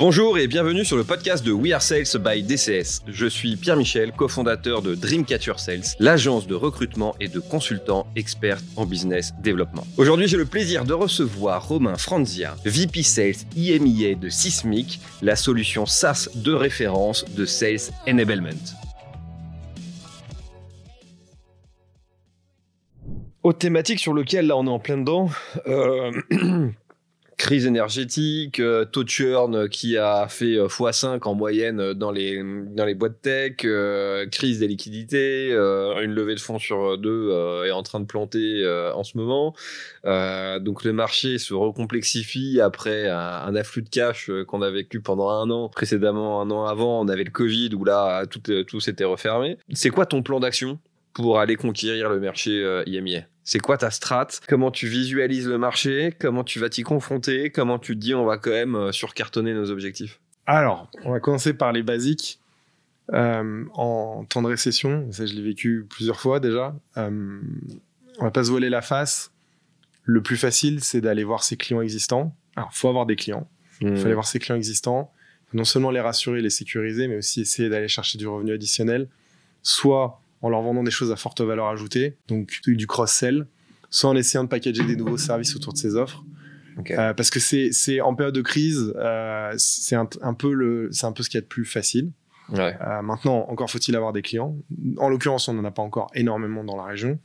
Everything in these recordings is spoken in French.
Bonjour et bienvenue sur le podcast de We Are Sales by DCS. Je suis Pierre Michel, cofondateur de Dreamcatcher Sales, l'agence de recrutement et de consultants experts en business développement. Aujourd'hui, j'ai le plaisir de recevoir Romain Franzia, VP Sales IMIA de Sismic, la solution SaaS de référence de Sales Enablement. Aux thématiques sur lesquelles là on est en plein dedans, euh, crise énergétique, euh, taux de churn qui a fait euh, x5 en moyenne dans les, dans les boîtes tech, euh, crise des liquidités, une levée de fonds sur deux est en train de planter en ce moment. donc le marché se recomplexifie après un, afflux de cash qu'on a vécu pendant un an. Précédemment, un an avant, on avait le Covid où là, tout, tout s'était refermé. C'est quoi ton plan d'action? Pour aller conquérir le marché IMIA c'est quoi ta strat? Comment tu visualises le marché? Comment tu vas t'y confronter? Comment tu te dis on va quand même euh, surcartonner nos objectifs? Alors, on va commencer par les basiques. Euh, en temps de récession, ça je l'ai vécu plusieurs fois déjà. Euh, on va pas se voiler la face. Le plus facile, c'est d'aller voir ses clients existants. Alors, faut avoir des clients. Il faut hmm. aller voir ses clients existants. Non seulement les rassurer, les sécuriser, mais aussi essayer d'aller chercher du revenu additionnel. Soit en leur vendant des choses à forte valeur ajoutée, donc du cross-sell, soit en essayant de packager des nouveaux services autour de ces offres. Euh, parce que c'est en période de crise, euh, c'est un, peu le c'est un peu ce qu'il y a de plus facile. Ouais. Euh, maintenant, encore faut-il avoir des clients. En l'occurrence, on n'en a pas encore énormément dans la région.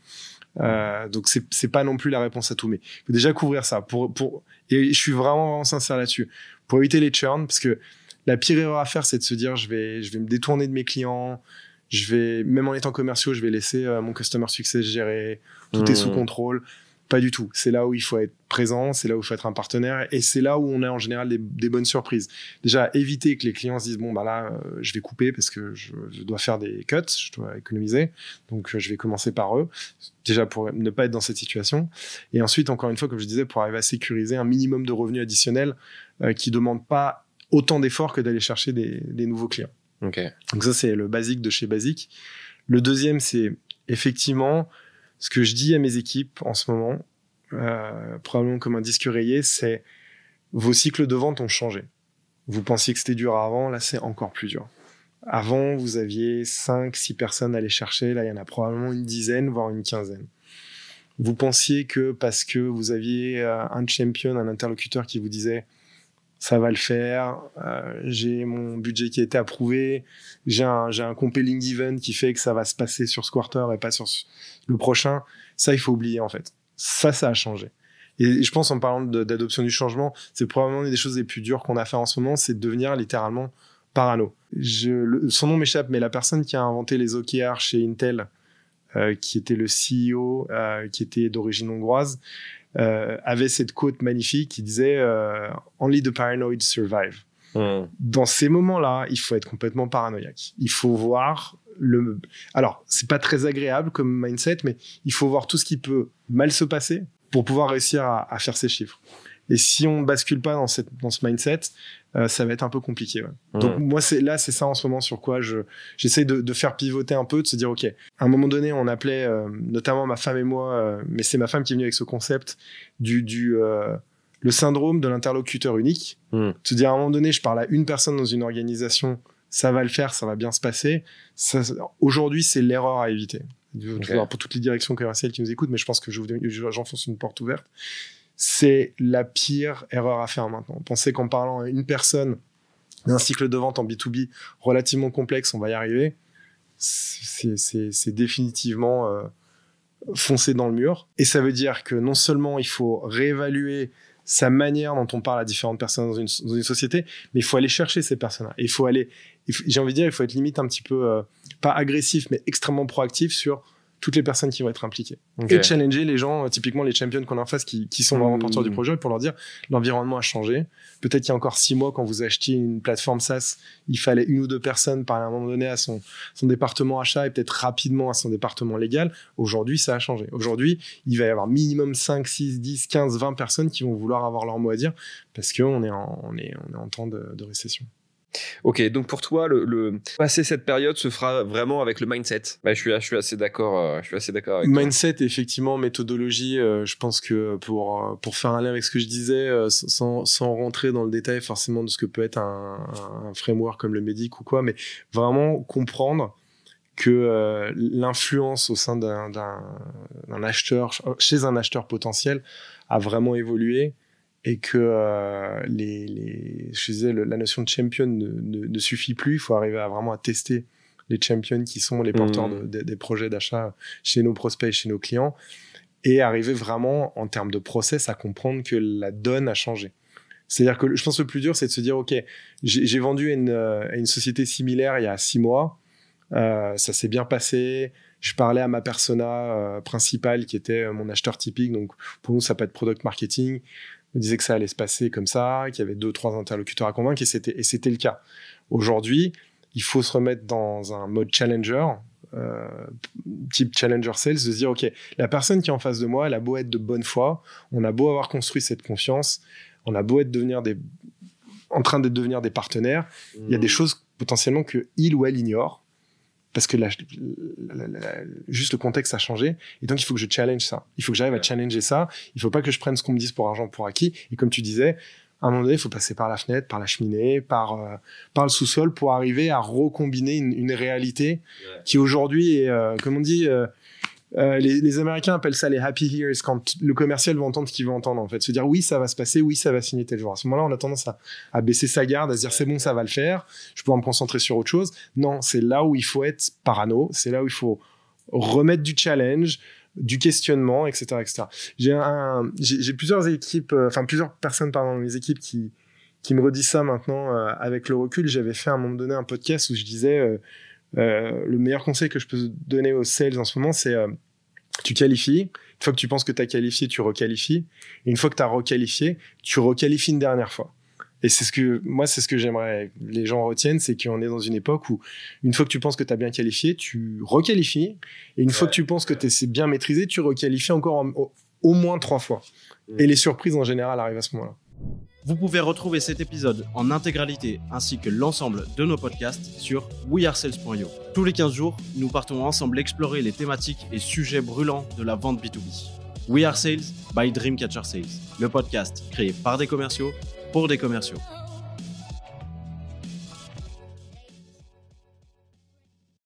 Donc c'est c'est pas non plus la réponse à tout, mais il faut déjà couvrir ça. Pour pour et je suis vraiment, vraiment sincère là-dessus. Pour éviter les churns, parce que la pire erreur à faire, c'est de se dire je vais je vais me détourner de mes clients, je vais même en étant commerciaux, je vais laisser euh, mon customer success gérer, tout est sous mmh. contrôle. Pas du tout. C'est là où il faut être présent, c'est là où il faut être un partenaire, et c'est là où on a en général des, bonnes surprises. Déjà, éviter que les clients se disent bon bah là, euh, je vais couper parce que je, dois faire des cuts, je dois économiser, donc euh, je vais commencer par eux. Déjà pour ne pas être dans cette situation, et ensuite encore une fois, comme je disais, pour arriver à sécuriser un minimum de revenus additionnels qui demande pas autant d'efforts que d'aller chercher des nouveaux clients. Donc ça, c'est le basique de chez Basique. Le deuxième, c'est effectivement ce que je dis à mes équipes en ce moment, euh, probablement comme un disque rayé, c'est vos cycles de vente ont changé. Vous pensiez que c'était dur avant, là c'est encore plus dur. Avant, vous aviez 5, 6 personnes à aller chercher, là il y en a probablement une dizaine, voire une quinzaine. Vous pensiez que parce que vous aviez euh, un champion, un interlocuteur qui vous disait ça va le faire. Euh, j'ai mon budget qui a été approuvé. J'ai un, j'ai un compelling event qui fait que ça va se passer sur ce quarter et pas sur le prochain. Ça, il faut oublier, en fait. Ça, ça a changé. Et je pense, en parlant d'adoption du changement, c'est probablement une des choses les plus dures qu'on a fait en ce moment, c'est de devenir littéralement parano. Je, son nom m'échappe, mais la personne qui a inventé les OKR chez Intel, euh, qui était le CEO, euh, qui était d'origine hongroise, euh, avait cette quote magnifique qui disait euh, Only the paranoid survive. Hmm. Dans ces moments-là, il faut être complètement paranoïaque. Il faut voir le. Alors, c'est pas très agréable comme mindset, mais il faut voir tout ce qui peut mal se passer pour pouvoir réussir à, à faire ses chiffres. Et si on ne bascule pas dans, cette, dans ce mindset, euh, ça va être un peu compliqué. Ouais. Donc moi, c'est là, c'est ça en ce moment sur quoi je j'essaie de, de, faire pivoter un peu, de se dire ok. À un moment donné, on appelait euh, notamment ma femme et moi, euh, mais c'est ma femme qui est venue avec ce concept du du le syndrome de l'interlocuteur unique. Mm. Se dire à un moment donné, je parle à une personne dans une organisation, ça va le faire, ça va bien se passer. Aujourd'hui, c'est l'erreur à éviter. Pour toutes les directions commerciales qui nous écoutent, mais je pense que j'enfonce une porte ouverte c'est la pire erreur à faire maintenant. Penser qu'en parlant à une personne d'un cycle de vente en B2B relativement complexe, on va y arriver, c'est définitivement euh, foncer dans le mur. Et ça veut dire que non seulement il faut réévaluer sa manière dont on parle à différentes personnes dans une, société, mais il faut aller chercher ces personnes-là. Il faut aller, j'ai envie de dire, il faut être limite un petit peu, euh, pas agressif, mais extrêmement proactif sur toutes les personnes qui vont être impliquées. Et challenger les gens, euh, typiquement les champions qu'on a en face qui, qui sont vraiment porteurs du mmh. projet pour leur dire l'environnement a changé. Peut-être qu'il y a encore six mois, quand vous achetiez une plateforme SaaS, il fallait une ou deux personnes par un moment donné à son, son département achat et peut-être rapidement à son département légal. Aujourd'hui, ça a changé. Aujourd'hui, il va y avoir minimum 5, 6, 10, 15, 20 personnes qui vont vouloir avoir leur mot à dire parce qu'on est en, on est, on est en temps de, de récession. Ok, donc pour toi, passer cette période se fera vraiment avec le mindset. Bah, je suis, assez d'accord. Euh, je suis assez d'accord avec mindset, effectivement, méthodologie. Euh, je pense que pour euh, pour faire un lien avec ce que je disais, sans, sans rentrer dans le détail forcément de ce que peut être un framework comme le médic ou quoi, mais vraiment comprendre que l'influence au sein d'un acheteur, chez un acheteur potentiel, a vraiment évolué et que euh, les, les, je disais, la notion de champion ne, ne, suffit plus. Il faut arriver à vraiment à tester les champions qui sont les porteurs mmh. des projets d'achat chez nos prospects et chez nos clients et arriver vraiment en termes de process à comprendre que la donne a changé. C'est-à-dire que je pense que le plus dur, c'est de se dire, OK, j'ai vendu une, à une société similaire il y a six mois, euh, ça s'est bien passé, je parlais à ma persona euh, principale qui était mon acheteur typique, donc pour nous ça peut être product marketing, me disait que ça allait se passer comme ça, qu'il y avait deux, trois interlocuteurs à convaincre, et c'était, et c'était le cas. Aujourd'hui, il faut se remettre dans un mode challenger, euh, type challenger sales, de se dire, OK, la personne qui est en face de moi, elle a beau être de bonne foi, on a beau avoir construit cette confiance, on a beau être devenir des, en train de devenir des partenaires, il y a des mmh. choses potentiellement que il ou elle ignore parce que juste le contexte a changé et donc il faut que je challenge ça. Il faut que j'arrive à challenger ça. Il faut pas que je prenne ce qu'on me dise pour argent pour acquis. Et comme tu disais à un moment donné il faut passer par la fenêtre par la cheminée par euh, par le sous-sol pour arriver à recombiner une, réalité qui aujourd'hui est euh, comme on dit euh, euh, les, Américains appellent ça les happy years quand le commercial veut entendre ce qu'il veut entendre en fait, se dire oui ça va se passer, oui ça va signer tel jour. À ce moment-là, on a tendance à, baisser sa garde, à se dire c'est bon ça va le faire, je peux me concentrer sur autre chose. Non, c'est là où il faut être parano, c'est là où il faut remettre du challenge, du questionnement, etc., etc. J'ai plusieurs équipes, euh, enfin plusieurs personnes pardon dans mes équipes qui qui me redisent ça maintenant euh, avec le recul. J'avais fait à un moment donné un podcast où je disais le meilleur conseil que je peux donner aux sales en ce moment, c'est euh, tu qualifies. Une fois que tu penses que tu as qualifié, tu requalifies. Et une fois que tu as requalifié, tu requalifies une dernière fois. Et c'est ce que moi, c'est ce que j'aimerais que les gens retiennent, c'est qu'on est dans une époque où une fois que tu penses que tu as bien qualifié, tu requalifies. Et une fois que tu penses que tu c'est bien maîtrisé, tu requalifies encore au, moins trois fois. Mm. Et les surprises en général arrivent à ce moment-là. Vous pouvez retrouver cet épisode en intégralité ainsi que l'ensemble de nos podcasts sur wearesales.io. Tous les 15 jours, nous partons ensemble explorer les thématiques et sujets brûlants de la vente B2B. We Are Sales by Dreamcatcher Sales, le podcast créé par des commerciaux pour des commerciaux.